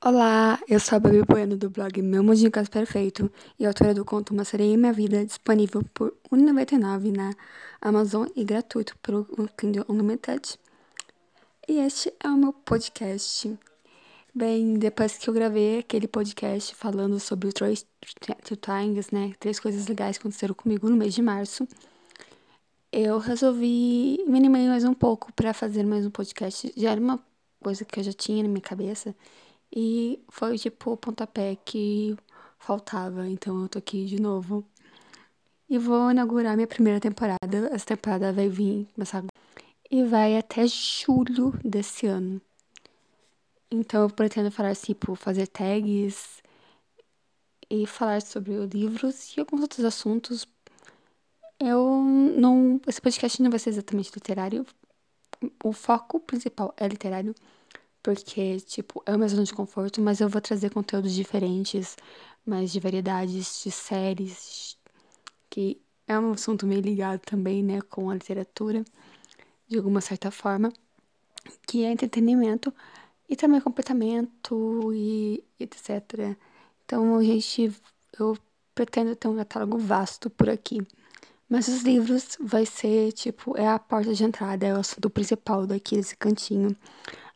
Olá, eu sou a Babi Bueno do blog Meu Mundinho Caso Perfeito e autora do conto Uma Sereia em Minha Vida, disponível por R$ 1,99 na Amazon e gratuito pelo Kindle Unlimited. E este é o meu podcast. Bem, depois que eu gravei aquele podcast falando sobre o Três Times, né, três coisas legais que aconteceram comigo no mês de março, eu resolvi me animar mais um pouco para fazer mais um podcast. Já era uma coisa que eu já tinha na minha cabeça e foi tipo o pontapé que faltava. Então eu tô aqui de novo. E vou inaugurar minha primeira temporada. Essa temporada vai vir começar e vai até julho desse ano. Então eu pretendo falar tipo fazer tags e falar sobre livros e alguns outros assuntos. Eu não, esse podcast não vai ser exatamente literário. O foco principal é literário, porque, tipo, é uma zona de conforto, mas eu vou trazer conteúdos diferentes, mais de variedades de séries, que é um assunto meio ligado também, né, com a literatura, de alguma certa forma, que é entretenimento e também comportamento e etc. Então, a gente, eu pretendo ter um catálogo vasto por aqui. Mas os livros vai ser, tipo, é a porta de entrada, é o assunto principal daqui desse cantinho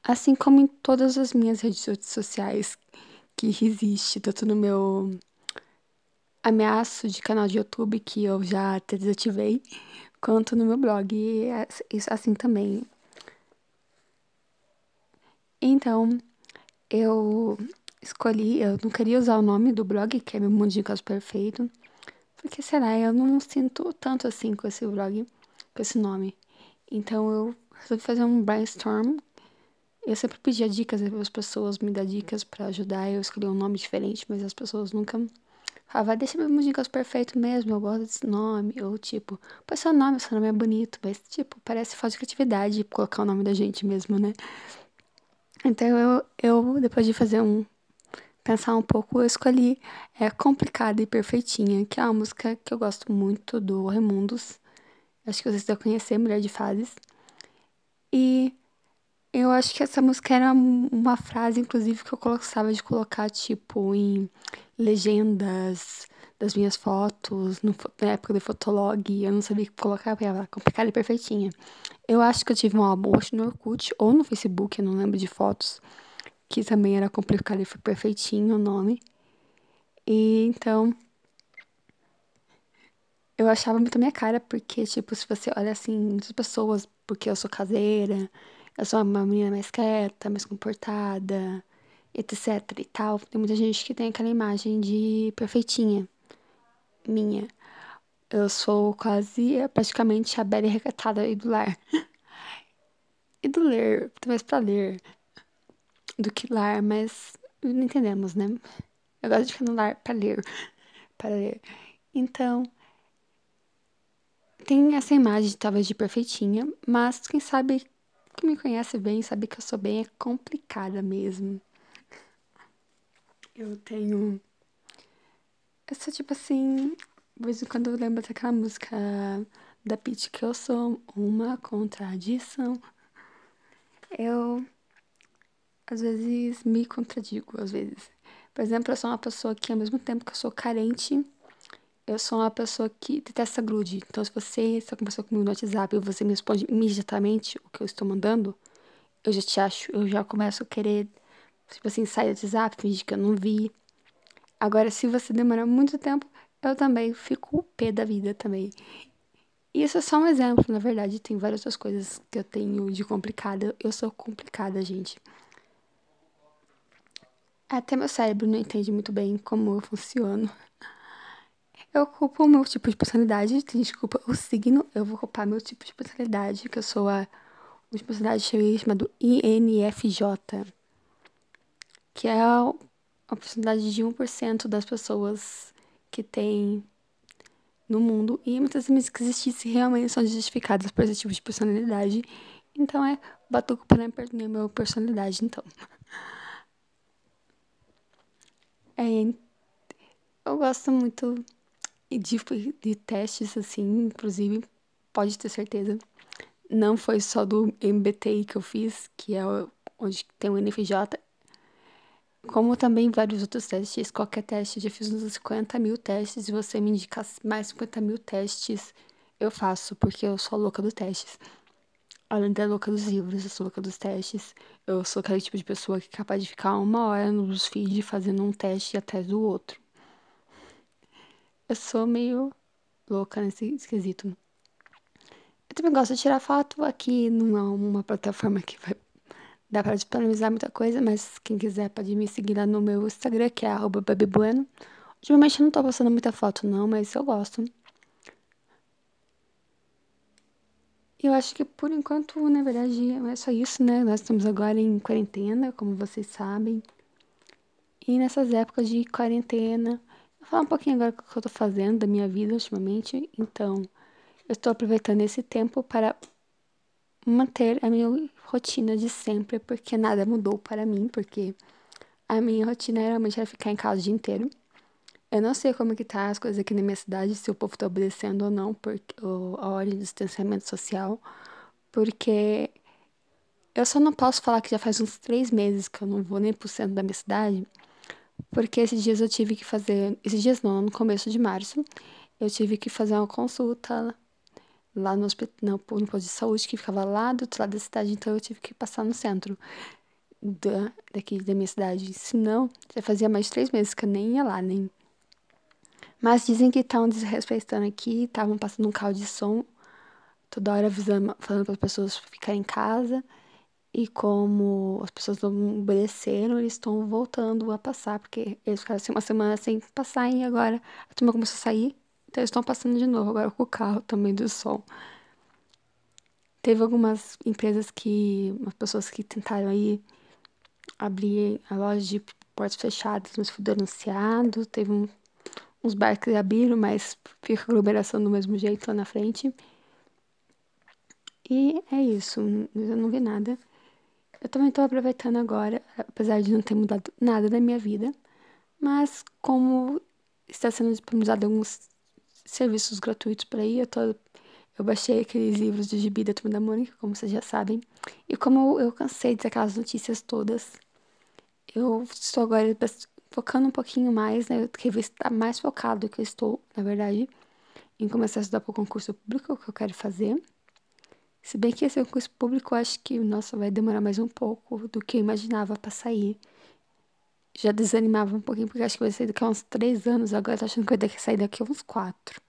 assim como em todas as minhas redes sociais que existe, tanto no meu ameaço de canal de YouTube que eu já desativei, quanto no meu blog, e é assim também. Então, eu escolhi, eu não queria usar o nome do blog, que é meu mundo de caso perfeito, porque será, eu não sinto tanto assim com esse blog, com esse nome. Então eu resolvi fazer um brainstorm eu sempre pedia dicas as pessoas me dar dicas para ajudar. Eu escolhi um nome diferente, mas as pessoas nunca ah, deixa meu dicas perfeito mesmo, eu gosto desse nome. Ou tipo, põe seu nome, seu nome é bonito, mas tipo, parece falta de criatividade colocar o nome da gente mesmo, né? Então eu, eu depois de fazer um. pensar um pouco, eu escolhi é Complicada e Perfeitinha, que é uma música que eu gosto muito do Raimundos. Acho que vocês devem conhecer, Mulher de Fases. E eu acho que essa música era uma frase, inclusive, que eu gostava de colocar, tipo, em legendas das minhas fotos, no, na época do Fotolog, eu não sabia colocar, porque era complicada e perfeitinha. Eu acho que eu tive um álbum, acho no Orkut, ou no Facebook, eu não lembro de fotos, que também era complicado e perfeitinho o nome. E então, eu achava muito a minha cara, porque, tipo, se você olha assim, muitas pessoas, porque eu sou caseira, eu sou uma menina mais quieta, mais comportada, etc e tal. Tem muita gente que tem aquela imagem de perfeitinha minha. Eu sou quase, praticamente a bela recatada e do lar. e do ler, talvez pra ler. Do que lar, mas não entendemos, né? Eu gosto de ficar no lar pra ler. Para ler. Então, tem essa imagem talvez de perfeitinha, mas quem sabe que me conhece bem sabe que eu sou bem complicada mesmo. Eu tenho. Essa, tipo assim. De vez em quando eu lembro daquela música da Pitty que eu sou uma contradição. Eu. Às vezes me contradigo, às vezes. Por exemplo, eu sou uma pessoa que, ao mesmo tempo que eu sou carente, eu sou uma pessoa que detesta grude. Então, se você está conversando comigo no WhatsApp e você me responde imediatamente o que eu estou mandando, eu já te acho, eu já começo a querer, tipo assim, sair do WhatsApp, fingir que eu não vi. Agora, se você demora muito tempo, eu também fico o pé da vida também. E isso é só um exemplo, na verdade, tem várias outras coisas que eu tenho de complicada. Eu sou complicada, gente. Até meu cérebro não entende muito bem como eu funciono. Eu culpo o meu tipo de personalidade, tem gente que culpa o signo, eu vou culpar meu tipo de personalidade, que eu sou a uma personalidade chamado INFJ, que é a, personalidade de 1% das pessoas que tem no mundo, e muitas vezes que existissem realmente são justificadas por esse tipo de personalidade. Então é, bato culpa na minha personalidade, então. É, eu gosto muito de, de testes, assim, inclusive, pode ter certeza. Não foi só do MBTI que eu fiz, que é onde tem o NFJ. Como também vários outros testes, qualquer teste, eu já fiz uns 50 mil testes e você me indicar mais 50 mil testes, eu faço, porque eu sou louca dos testes. Além da louca dos livros, eu sou louca dos testes. Eu sou aquele tipo de pessoa que é capaz de ficar uma hora no BuzzFeed fazendo um teste atrás do outro. Eu sou meio louca nesse esquisito. Eu também gosto de tirar foto aqui numa uma plataforma que vai Dá para disponibilizar muita coisa, mas quem quiser pode me seguir lá no meu Instagram, que é babibueno. Ultimamente eu não tô postando muita foto não, mas eu gosto. Eu acho que por enquanto, na verdade, é só isso, né? Nós estamos agora em quarentena, como vocês sabem. E nessas épocas de quarentena, vou falar um pouquinho agora do que eu tô fazendo da minha vida ultimamente. Então, eu estou aproveitando esse tempo para manter a minha rotina de sempre, porque nada mudou para mim, porque a minha rotina realmente era ficar em casa o dia inteiro. Eu não sei como que tá as coisas aqui na minha cidade, se o povo tá obedecendo ou não, porque a ordem de distanciamento social, porque eu só não posso falar que já faz uns três meses que eu não vou nem pro centro da minha cidade, porque esses dias eu tive que fazer, esses dias não, no começo de março, eu tive que fazer uma consulta lá no hospital, no posto de saúde que ficava lá do outro lado da cidade, então eu tive que passar no centro da, daqui da minha cidade. Senão, já fazia mais de três meses que eu nem ia lá, nem. Mas dizem que estavam desrespeitando aqui, estavam passando um carro de som, toda hora avisando, falando para as pessoas ficarem em casa. E como as pessoas não obedeceram, eles estão voltando a passar, porque eles ficaram assim uma semana sem passar e agora a turma começou a sair. Então, eles estão passando de novo agora com o carro também do sol. Teve algumas empresas que, umas pessoas que tentaram aí abrir a loja de portas fechadas, mas foi denunciado. Teve um, uns bares que abriram, mas fica aglomeração do mesmo jeito lá na frente. E é isso, eu não vi nada. Eu também estou aproveitando agora, apesar de não ter mudado nada na minha vida, mas como está sendo disponibilizado alguns serviços gratuitos por aí. Eu, tô, eu baixei aqueles livros de gibi da Turma da Mônica, como vocês já sabem. E como eu, cansei daquelas notícias todas, eu estou agora focando um pouquinho mais, né? Eu queria estar mais focado do que eu estou, na verdade, em começar a estudar para o concurso público que eu quero fazer. Se bem que esse concurso público, eu acho que, nossa, vai demorar mais um pouco do que eu imaginava para sair já desanimava um pouquinho, porque acho que vai sair daqui a uns três anos, agora tô achando que vai sair daqui a uns quatro.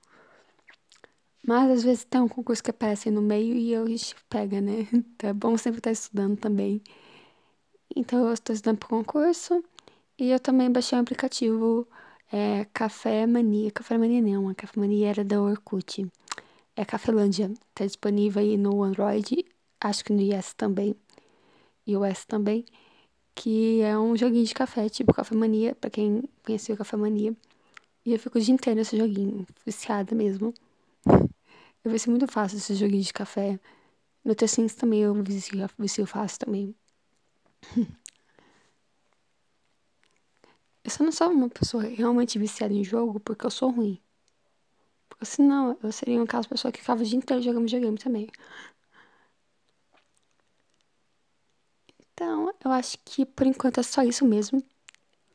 Mas às vezes tem um concurso que aparece no meio e a gente pega, né? Então é bom sempre estar estudando também. Então eu estou estudando para o concurso e eu também baixei um aplicativo é, Café Mania. Café Mania não, a Café Mania era da Orkut. É Cafelândia. Tá disponível aí no Android, acho que no iOS também. iOS também que é um joguinho de café, tipo Café Mania, pra quem conheceu Café Mania. E eu fico o dia inteiro nesse joguinho, viciada mesmo. Eu vi muito fácil esse joguinho de café. No The Sims também eu vicio, vicio fácil também. Eu só não sou uma pessoa realmente viciada em jogo porque eu sou ruim. Porque senão eu seria uma aquelas pessoa que ficava o dia inteiro jogando videogame também. Então, eu acho que por enquanto é só isso mesmo.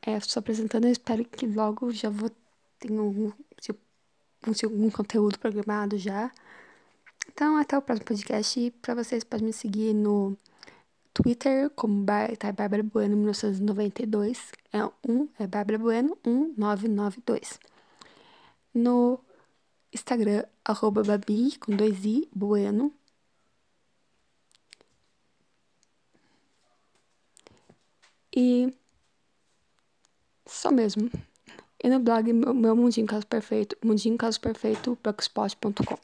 É, estou apresentando, eu espero que logo já vou ter um, um, um conteúdo programado já. Então, até o próximo podcast. E pra vocês, podem me seguir no Twitter como Bar tá, Bárbara Bueno 1992. É um, é Bárbara Bueno 1992. No Instagram, arroba Babi com dois i, Bueno E só mesmo. E no blog meu, Mundinho Caso Perfeito, mundinho caso perfeito, blogspot.com.